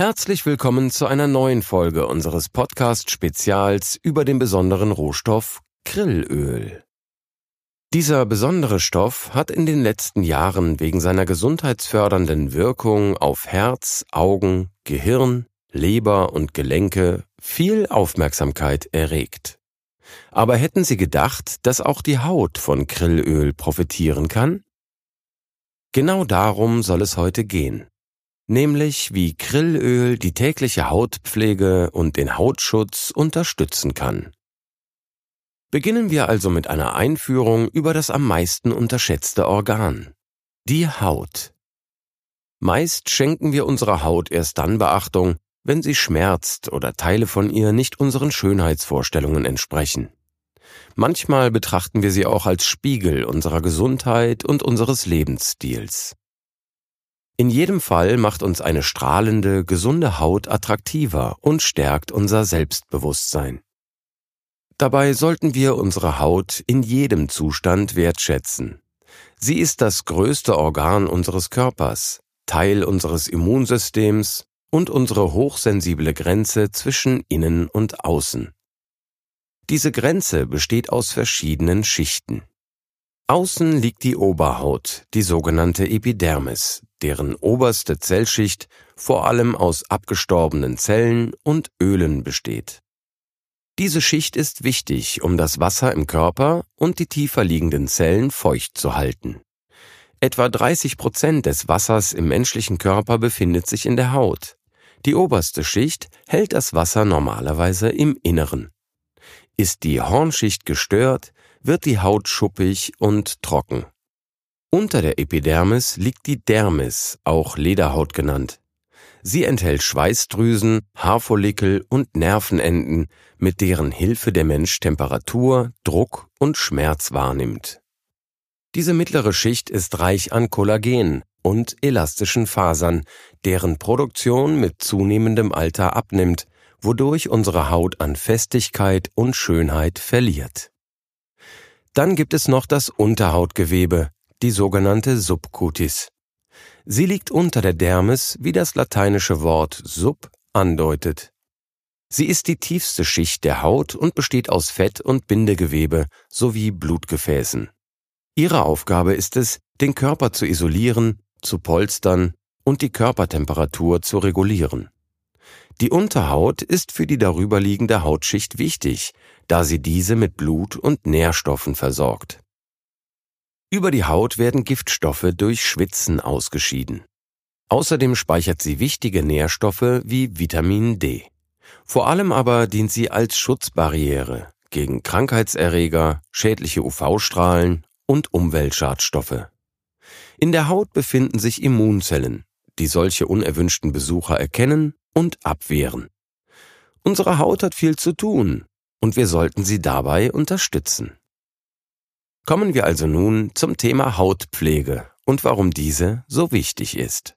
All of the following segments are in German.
Herzlich willkommen zu einer neuen Folge unseres Podcast-Spezials über den besonderen Rohstoff Grillöl. Dieser besondere Stoff hat in den letzten Jahren wegen seiner gesundheitsfördernden Wirkung auf Herz, Augen, Gehirn, Leber und Gelenke viel Aufmerksamkeit erregt. Aber hätten Sie gedacht, dass auch die Haut von Grillöl profitieren kann? Genau darum soll es heute gehen nämlich wie Grillöl die tägliche Hautpflege und den Hautschutz unterstützen kann. Beginnen wir also mit einer Einführung über das am meisten unterschätzte Organ, die Haut. Meist schenken wir unserer Haut erst dann Beachtung, wenn sie schmerzt oder Teile von ihr nicht unseren Schönheitsvorstellungen entsprechen. Manchmal betrachten wir sie auch als Spiegel unserer Gesundheit und unseres Lebensstils. In jedem Fall macht uns eine strahlende, gesunde Haut attraktiver und stärkt unser Selbstbewusstsein. Dabei sollten wir unsere Haut in jedem Zustand wertschätzen. Sie ist das größte Organ unseres Körpers, Teil unseres Immunsystems und unsere hochsensible Grenze zwischen innen und außen. Diese Grenze besteht aus verschiedenen Schichten. Außen liegt die Oberhaut, die sogenannte Epidermis, deren oberste Zellschicht vor allem aus abgestorbenen Zellen und Ölen besteht. Diese Schicht ist wichtig, um das Wasser im Körper und die tiefer liegenden Zellen feucht zu halten. Etwa 30 Prozent des Wassers im menschlichen Körper befindet sich in der Haut. Die oberste Schicht hält das Wasser normalerweise im Inneren. Ist die Hornschicht gestört, wird die Haut schuppig und trocken. Unter der Epidermis liegt die Dermis, auch Lederhaut genannt. Sie enthält Schweißdrüsen, Haarfollikel und Nervenenden, mit deren Hilfe der Mensch Temperatur, Druck und Schmerz wahrnimmt. Diese mittlere Schicht ist reich an Kollagen und elastischen Fasern, deren Produktion mit zunehmendem Alter abnimmt, wodurch unsere Haut an Festigkeit und Schönheit verliert. Dann gibt es noch das Unterhautgewebe, die sogenannte Subcutis. Sie liegt unter der Dermis, wie das lateinische Wort sub andeutet. Sie ist die tiefste Schicht der Haut und besteht aus Fett und Bindegewebe sowie Blutgefäßen. Ihre Aufgabe ist es, den Körper zu isolieren, zu polstern und die Körpertemperatur zu regulieren. Die Unterhaut ist für die darüberliegende Hautschicht wichtig, da sie diese mit Blut und Nährstoffen versorgt. Über die Haut werden Giftstoffe durch Schwitzen ausgeschieden. Außerdem speichert sie wichtige Nährstoffe wie Vitamin D. Vor allem aber dient sie als Schutzbarriere gegen Krankheitserreger, schädliche UV-Strahlen und Umweltschadstoffe. In der Haut befinden sich Immunzellen, die solche unerwünschten Besucher erkennen und abwehren. Unsere Haut hat viel zu tun und wir sollten sie dabei unterstützen. Kommen wir also nun zum Thema Hautpflege und warum diese so wichtig ist.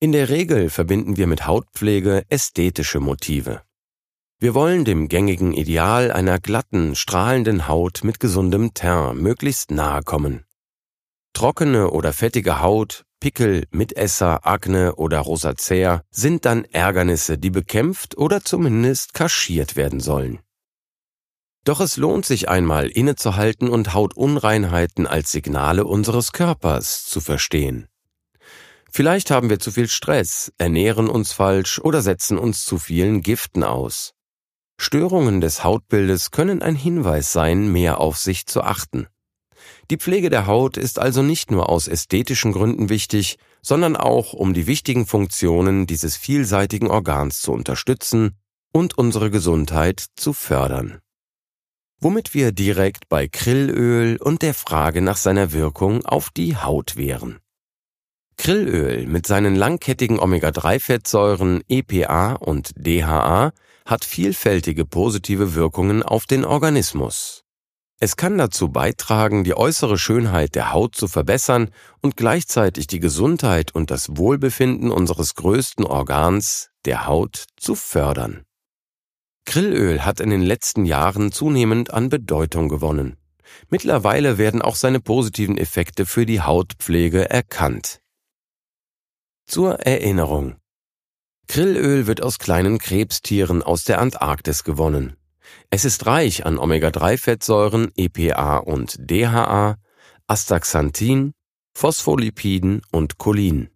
In der Regel verbinden wir mit Hautpflege ästhetische Motive. Wir wollen dem gängigen Ideal einer glatten, strahlenden Haut mit gesundem Teint möglichst nahe kommen. Trockene oder fettige Haut, Pickel, Mitesser, Akne oder Rosacea sind dann Ärgernisse, die bekämpft oder zumindest kaschiert werden sollen. Doch es lohnt sich einmal innezuhalten und Hautunreinheiten als Signale unseres Körpers zu verstehen. Vielleicht haben wir zu viel Stress, ernähren uns falsch oder setzen uns zu vielen Giften aus. Störungen des Hautbildes können ein Hinweis sein, mehr auf sich zu achten. Die Pflege der Haut ist also nicht nur aus ästhetischen Gründen wichtig, sondern auch um die wichtigen Funktionen dieses vielseitigen Organs zu unterstützen und unsere Gesundheit zu fördern womit wir direkt bei Krillöl und der Frage nach seiner Wirkung auf die Haut wären. Krillöl mit seinen langkettigen Omega-3-Fettsäuren EPA und DHA hat vielfältige positive Wirkungen auf den Organismus. Es kann dazu beitragen, die äußere Schönheit der Haut zu verbessern und gleichzeitig die Gesundheit und das Wohlbefinden unseres größten Organs, der Haut, zu fördern. Krillöl hat in den letzten Jahren zunehmend an Bedeutung gewonnen. Mittlerweile werden auch seine positiven Effekte für die Hautpflege erkannt. Zur Erinnerung. Krillöl wird aus kleinen Krebstieren aus der Antarktis gewonnen. Es ist reich an Omega-3-Fettsäuren EPA und DHA, Astaxanthin, Phospholipiden und Cholin.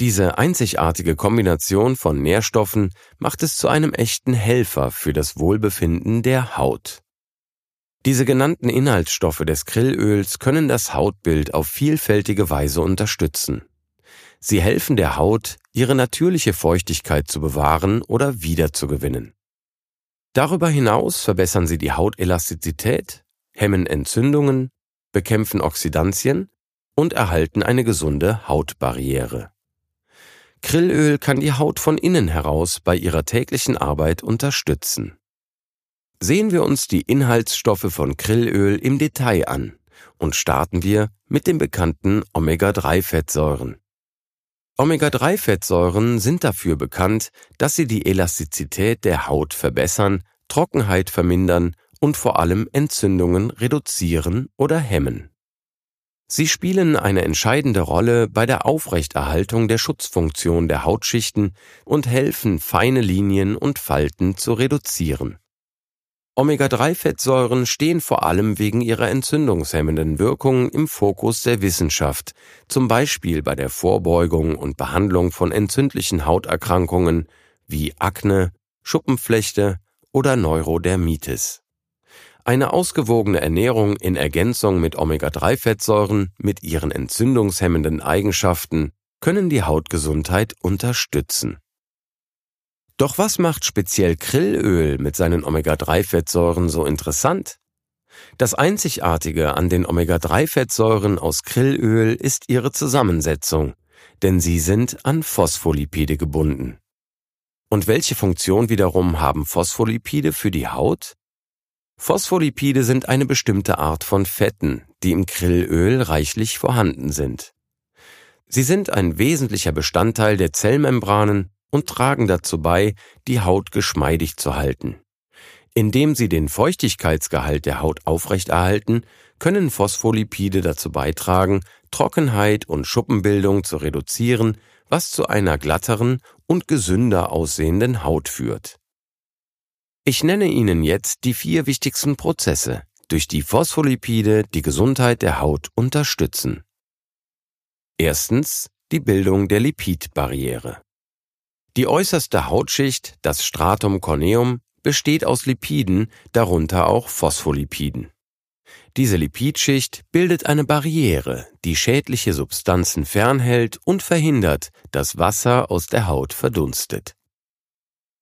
Diese einzigartige Kombination von Nährstoffen macht es zu einem echten Helfer für das Wohlbefinden der Haut. Diese genannten Inhaltsstoffe des Krillöls können das Hautbild auf vielfältige Weise unterstützen. Sie helfen der Haut, ihre natürliche Feuchtigkeit zu bewahren oder wiederzugewinnen. Darüber hinaus verbessern sie die Hautelastizität, hemmen Entzündungen, bekämpfen Oxidantien und erhalten eine gesunde Hautbarriere. Krillöl kann die Haut von innen heraus bei ihrer täglichen Arbeit unterstützen. Sehen wir uns die Inhaltsstoffe von Krillöl im Detail an und starten wir mit den bekannten Omega-3-Fettsäuren. Omega-3-Fettsäuren sind dafür bekannt, dass sie die Elastizität der Haut verbessern, Trockenheit vermindern und vor allem Entzündungen reduzieren oder hemmen. Sie spielen eine entscheidende Rolle bei der Aufrechterhaltung der Schutzfunktion der Hautschichten und helfen, feine Linien und Falten zu reduzieren. Omega-3-Fettsäuren stehen vor allem wegen ihrer entzündungshemmenden Wirkung im Fokus der Wissenschaft, zum Beispiel bei der Vorbeugung und Behandlung von entzündlichen Hauterkrankungen wie Akne, Schuppenflechte oder Neurodermitis. Eine ausgewogene Ernährung in Ergänzung mit Omega-3-Fettsäuren mit ihren entzündungshemmenden Eigenschaften können die Hautgesundheit unterstützen. Doch was macht speziell Krillöl mit seinen Omega-3-Fettsäuren so interessant? Das Einzigartige an den Omega-3-Fettsäuren aus Krillöl ist ihre Zusammensetzung, denn sie sind an Phospholipide gebunden. Und welche Funktion wiederum haben Phospholipide für die Haut? Phospholipide sind eine bestimmte Art von Fetten, die im Krillöl reichlich vorhanden sind. Sie sind ein wesentlicher Bestandteil der Zellmembranen und tragen dazu bei, die Haut geschmeidig zu halten. Indem sie den Feuchtigkeitsgehalt der Haut aufrechterhalten, können Phospholipide dazu beitragen, Trockenheit und Schuppenbildung zu reduzieren, was zu einer glatteren und gesünder aussehenden Haut führt. Ich nenne Ihnen jetzt die vier wichtigsten Prozesse, durch die Phospholipide die Gesundheit der Haut unterstützen. Erstens die Bildung der Lipidbarriere. Die äußerste Hautschicht, das Stratum corneum, besteht aus Lipiden, darunter auch Phospholipiden. Diese Lipidschicht bildet eine Barriere, die schädliche Substanzen fernhält und verhindert, dass Wasser aus der Haut verdunstet.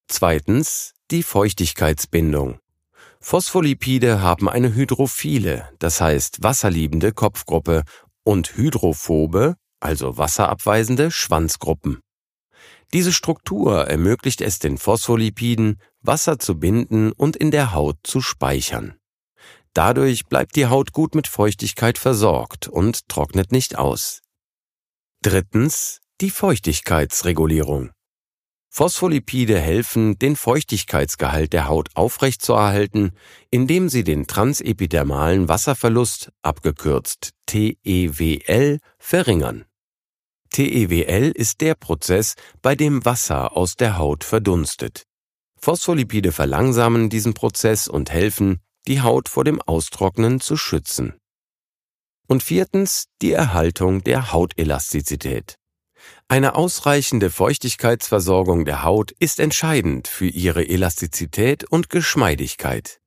Zweitens die Feuchtigkeitsbindung. Phospholipide haben eine hydrophile, das heißt wasserliebende Kopfgruppe und hydrophobe, also wasserabweisende Schwanzgruppen. Diese Struktur ermöglicht es den Phospholipiden, Wasser zu binden und in der Haut zu speichern. Dadurch bleibt die Haut gut mit Feuchtigkeit versorgt und trocknet nicht aus. Drittens die Feuchtigkeitsregulierung. Phospholipide helfen, den Feuchtigkeitsgehalt der Haut aufrechtzuerhalten, indem sie den transepidermalen Wasserverlust, abgekürzt TEWL, verringern. TEWL ist der Prozess, bei dem Wasser aus der Haut verdunstet. Phospholipide verlangsamen diesen Prozess und helfen, die Haut vor dem Austrocknen zu schützen. Und viertens die Erhaltung der Hautelastizität. Eine ausreichende Feuchtigkeitsversorgung der Haut ist entscheidend für ihre Elastizität und Geschmeidigkeit.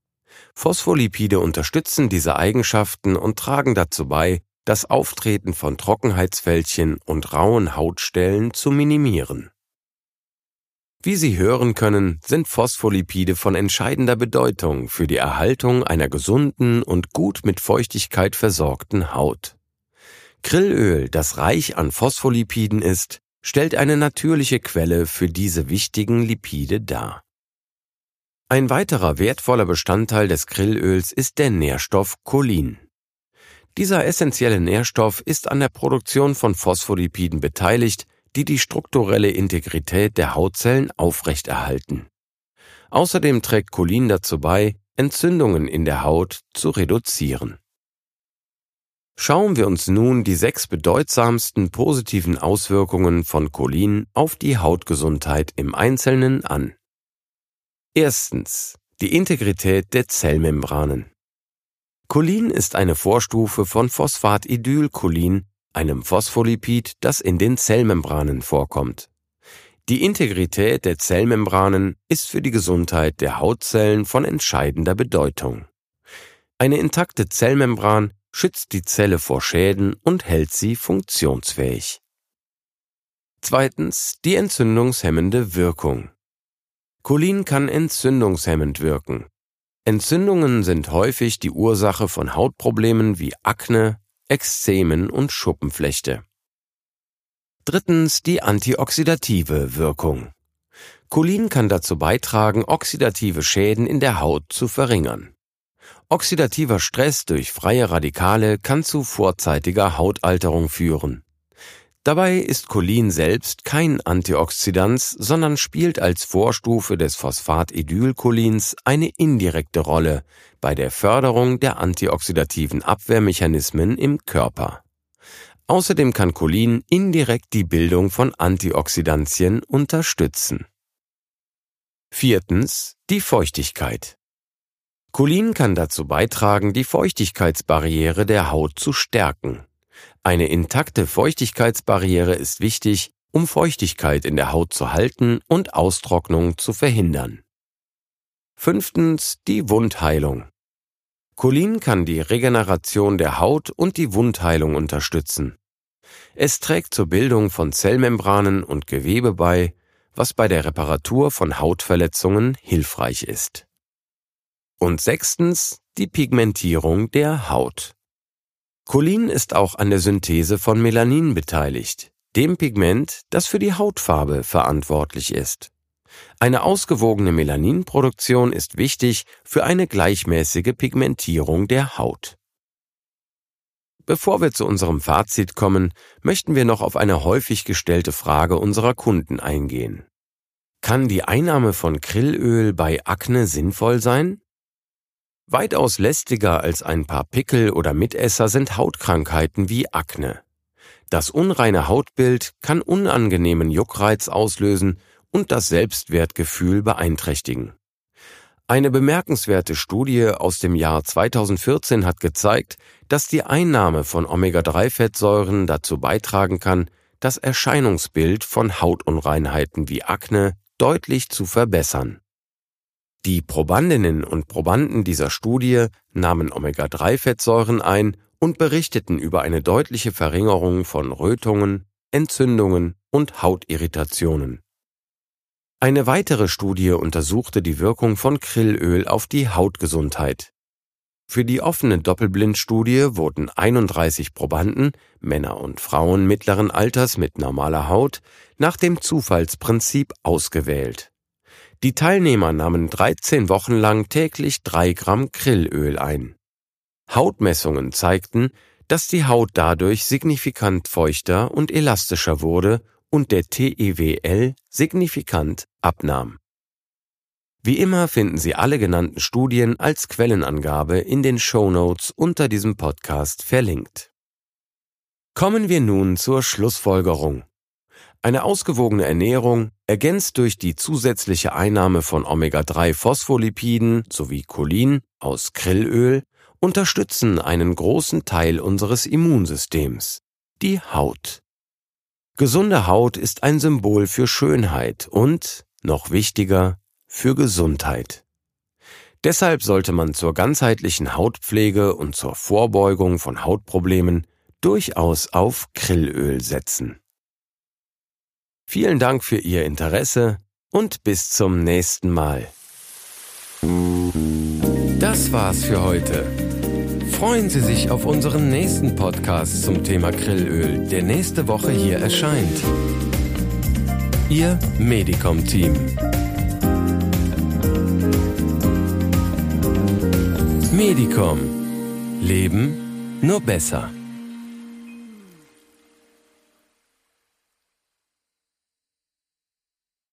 Phospholipide unterstützen diese Eigenschaften und tragen dazu bei, das Auftreten von Trockenheitsfältchen und rauen Hautstellen zu minimieren. Wie Sie hören können, sind Phospholipide von entscheidender Bedeutung für die Erhaltung einer gesunden und gut mit Feuchtigkeit versorgten Haut. Grillöl, das reich an Phospholipiden ist, stellt eine natürliche Quelle für diese wichtigen Lipide dar. Ein weiterer wertvoller Bestandteil des Grillöls ist der Nährstoff Cholin. Dieser essentielle Nährstoff ist an der Produktion von Phospholipiden beteiligt, die die strukturelle Integrität der Hautzellen aufrechterhalten. Außerdem trägt Cholin dazu bei, Entzündungen in der Haut zu reduzieren. Schauen wir uns nun die sechs bedeutsamsten positiven Auswirkungen von Cholin auf die Hautgesundheit im Einzelnen an. Erstens. Die Integrität der Zellmembranen. Cholin ist eine Vorstufe von Phosphatidylcholin, einem Phospholipid, das in den Zellmembranen vorkommt. Die Integrität der Zellmembranen ist für die Gesundheit der Hautzellen von entscheidender Bedeutung. Eine intakte Zellmembran schützt die Zelle vor Schäden und hält sie funktionsfähig. Zweitens die entzündungshemmende Wirkung. Cholin kann entzündungshemmend wirken. Entzündungen sind häufig die Ursache von Hautproblemen wie Akne, Ekzemen und Schuppenflechte. Drittens die antioxidative Wirkung. Cholin kann dazu beitragen, oxidative Schäden in der Haut zu verringern. Oxidativer Stress durch freie Radikale kann zu vorzeitiger Hautalterung führen. Dabei ist Cholin selbst kein Antioxidant, sondern spielt als Vorstufe des Phosphatidylcholins eine indirekte Rolle bei der Förderung der antioxidativen Abwehrmechanismen im Körper. Außerdem kann Cholin indirekt die Bildung von Antioxidantien unterstützen. Viertens. Die Feuchtigkeit. Cholin kann dazu beitragen, die Feuchtigkeitsbarriere der Haut zu stärken. Eine intakte Feuchtigkeitsbarriere ist wichtig, um Feuchtigkeit in der Haut zu halten und Austrocknung zu verhindern. Fünftens die Wundheilung. Cholin kann die Regeneration der Haut und die Wundheilung unterstützen. Es trägt zur Bildung von Zellmembranen und Gewebe bei, was bei der Reparatur von Hautverletzungen hilfreich ist. Und sechstens die Pigmentierung der Haut. Cholin ist auch an der Synthese von Melanin beteiligt, dem Pigment, das für die Hautfarbe verantwortlich ist. Eine ausgewogene Melaninproduktion ist wichtig für eine gleichmäßige Pigmentierung der Haut. Bevor wir zu unserem Fazit kommen, möchten wir noch auf eine häufig gestellte Frage unserer Kunden eingehen. Kann die Einnahme von Krillöl bei Akne sinnvoll sein? Weitaus lästiger als ein paar Pickel oder Mitesser sind Hautkrankheiten wie Akne. Das unreine Hautbild kann unangenehmen Juckreiz auslösen und das Selbstwertgefühl beeinträchtigen. Eine bemerkenswerte Studie aus dem Jahr 2014 hat gezeigt, dass die Einnahme von Omega-3-Fettsäuren dazu beitragen kann, das Erscheinungsbild von Hautunreinheiten wie Akne deutlich zu verbessern. Die Probandinnen und Probanden dieser Studie nahmen Omega-3-Fettsäuren ein und berichteten über eine deutliche Verringerung von Rötungen, Entzündungen und Hautirritationen. Eine weitere Studie untersuchte die Wirkung von Krillöl auf die Hautgesundheit. Für die offene Doppelblindstudie wurden 31 Probanden, Männer und Frauen mittleren Alters mit normaler Haut, nach dem Zufallsprinzip ausgewählt. Die Teilnehmer nahmen 13 Wochen lang täglich 3 Gramm Krillöl ein. Hautmessungen zeigten, dass die Haut dadurch signifikant feuchter und elastischer wurde und der TEWL signifikant abnahm. Wie immer finden Sie alle genannten Studien als Quellenangabe in den Show Notes unter diesem Podcast verlinkt. Kommen wir nun zur Schlussfolgerung. Eine ausgewogene Ernährung, ergänzt durch die zusätzliche Einnahme von Omega-3-Phospholipiden sowie Cholin aus Krillöl, unterstützen einen großen Teil unseres Immunsystems, die Haut. Gesunde Haut ist ein Symbol für Schönheit und, noch wichtiger, für Gesundheit. Deshalb sollte man zur ganzheitlichen Hautpflege und zur Vorbeugung von Hautproblemen durchaus auf Krillöl setzen. Vielen Dank für Ihr Interesse und bis zum nächsten Mal. Das war's für heute. freuen Sie sich auf unseren nächsten Podcast zum Thema Grillöl, der nächste Woche hier erscheint. Ihr Medicom-Team. Medicom. Leben nur besser.